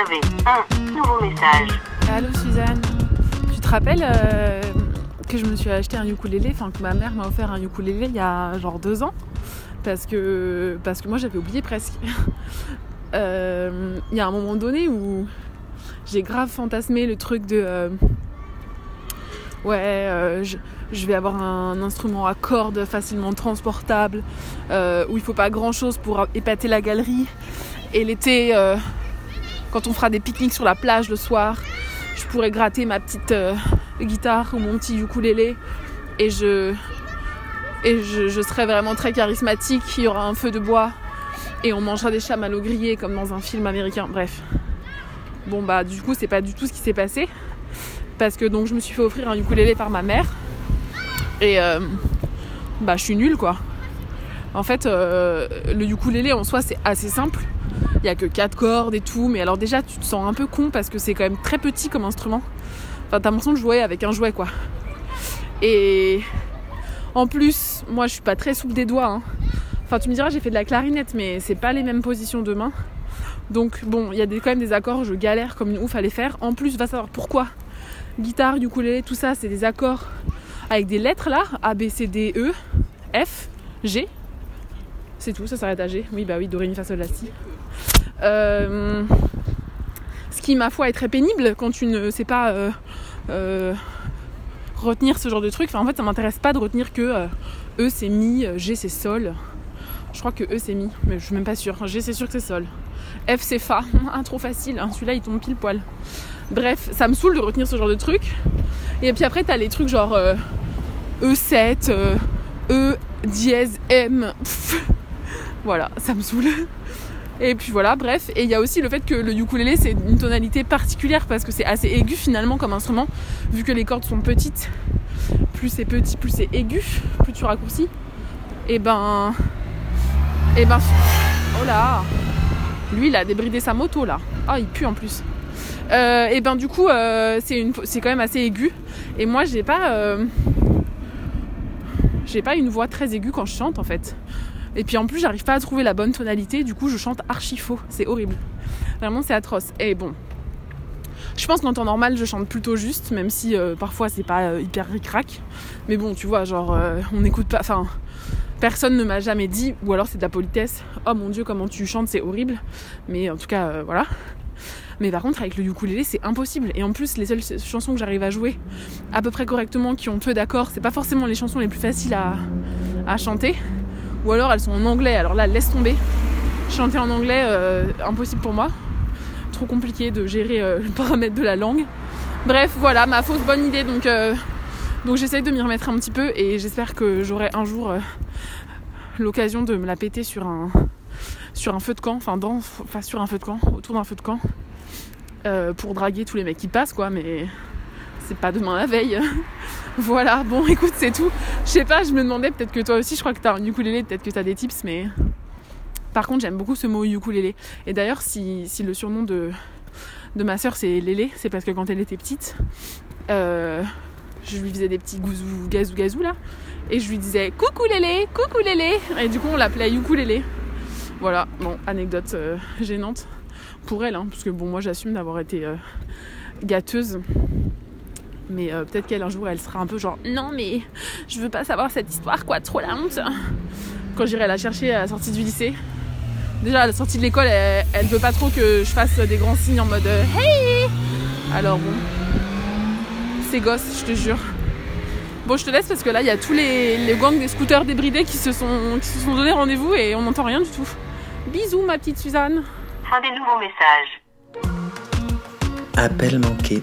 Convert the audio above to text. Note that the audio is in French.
un nouveau message. Allô Suzanne, tu te rappelles euh, que je me suis acheté un ukulélé, enfin que ma mère m'a offert un ukulélé il y a genre deux ans? Parce que, parce que moi j'avais oublié presque. Euh, Il y a un moment donné où j'ai grave fantasmé le truc de euh, ouais je, vais avoir un instrument à cordes facilement transportable où il faut pas grand chose pour épater la galerie et l'été quand on fera des pique-niques sur la plage le soir je pourrais gratter ma petite euh, guitare ou mon petit ukulélé et je serai vraiment très charismatique il y aura un feu de bois et on mangera des chamallows grillés comme dans un film américain bref. Bon bah du coup c'est pas du tout ce qui s'est passé parce que donc je me suis fait offrir un ukulélé par ma mère et euh, bah je suis nulle quoi. En fait euh, le ukulélé en soi c'est assez simple il y a que quatre cordes et tout mais alors déjà tu te sens un peu con parce que c'est quand même très petit comme instrument. Enfin t'as l'impression de jouer avec un jouet quoi. Et en plus moi je suis pas très souple des doigts hein. enfin tu me diras j'ai fait de la clarinette mais c'est pas les mêmes positions de main. Donc bon il y a quand même des accords je galère comme une ouf à les faire. En plus va savoir pourquoi. Guitare ukulélé tout ça c'est des accords avec des lettres là. A B C D E F G. C'est tout ça s'arrête à G. Oui bah oui do ré la si euh, ce qui ma foi est très pénible quand tu ne sais pas euh, euh, retenir ce genre de truc. Enfin, en fait, ça m'intéresse pas de retenir que E c'est mi, G c'est sol. Je crois que E c'est mi, mais je suis même pas sûre. G c'est sûr que c'est sol. F c'est fa. Ah, trop facile. hein. Celui-là il tombe pile poil. Bref, ça me saoule de retenir ce genre de truc. Et puis après, t'as les trucs genre euh, E7, euh, E dièse M. Voilà, ça me saoule. Et puis voilà, bref. Et il y a aussi le fait que le ukulélé, c'est une tonalité particulière parce que c'est assez aigu finalement comme instrument, vu que les cordes sont petites. Plus c'est petit, plus c'est aigu, plus tu raccourcis. Et ben. Et ben. Oh là Lui, il a débridé sa moto là. Ah, il pue en plus. Euh, et ben du coup, euh, c'est une, quand même assez aigu. Et moi, j'ai pas. euh, j'ai pas une voix très aiguë quand je chante en fait. Et puis en plus, j'arrive pas à trouver la bonne tonalité, du coup, je chante archi faux. C'est horrible. Vraiment, c'est atroce. Et bon. Je pense qu'en temps normal, je chante plutôt juste, même si euh, parfois c'est pas euh, hyper ric-rac. Mais bon, tu vois, genre, euh, on n'écoute pas. Enfin, personne ne m'a jamais dit, ou alors c'est de la politesse. Oh mon dieu, comment tu chantes, c'est horrible. Mais en tout cas, euh, voilà. Mais par contre, avec le ukulélé, c'est impossible. Et en plus, les seules chansons que j'arrive à jouer à peu près correctement, qui ont peu d'accords, c'est pas forcément les chansons les plus faciles à, à chanter. Ou alors elles sont en anglais. Alors là, laisse tomber. Chanter en anglais, euh, impossible pour moi. Trop compliqué de gérer euh, le paramètre de la langue. Bref, voilà, ma fausse bonne idée. Donc, euh, donc j'essaye de m'y remettre un petit peu et j'espère que j'aurai un jour l'occasion de me la péter sur un, sur un feu de camp. Enfin, dans, enfin, sur un feu de camp, autour d'un feu de camp. pour draguer tous les mecs qui passent, quoi. Mais c'est pas demain la veille. voilà, bon, écoute, c'est tout. Je sais pas, je me demandais peut-être que toi aussi, je crois que t'as un ukulélé, peut-être que t'as des tips, mais. Par contre, j'aime beaucoup ce mot ukulélé. Et d'ailleurs, si, le surnom de, de ma soeur c'est Lélé, c'est parce que quand elle était petite, euh, je lui faisais des petits gouzou, gazou, gazou là. Et je lui disais coucou Lélé, coucou Lélé. Et du coup, on l'appelait ukulélé. Voilà, bon, anecdote euh, gênante pour elle, hein, parce que bon, moi j'assume d'avoir été euh, gâteuse. Mais euh, peut-être qu'elle un jour elle sera un peu genre non mais je veux pas savoir cette histoire quoi, trop la honte. Quand j'irai la chercher à la sortie du lycée. Déjà à la sortie de l'école, elle, elle veut pas trop que je fasse des grands signes en mode euh, hey. Alors bon, c'est gosse, je te jure. Bon, je te laisse parce que là il y a tous les, les gangs des scooters débridés qui se sont qui se sont donné rendez-vous et on n'entend rien du tout. Bisous ma petite Suzanne. Fin des nouveaux messages. Appel manqué.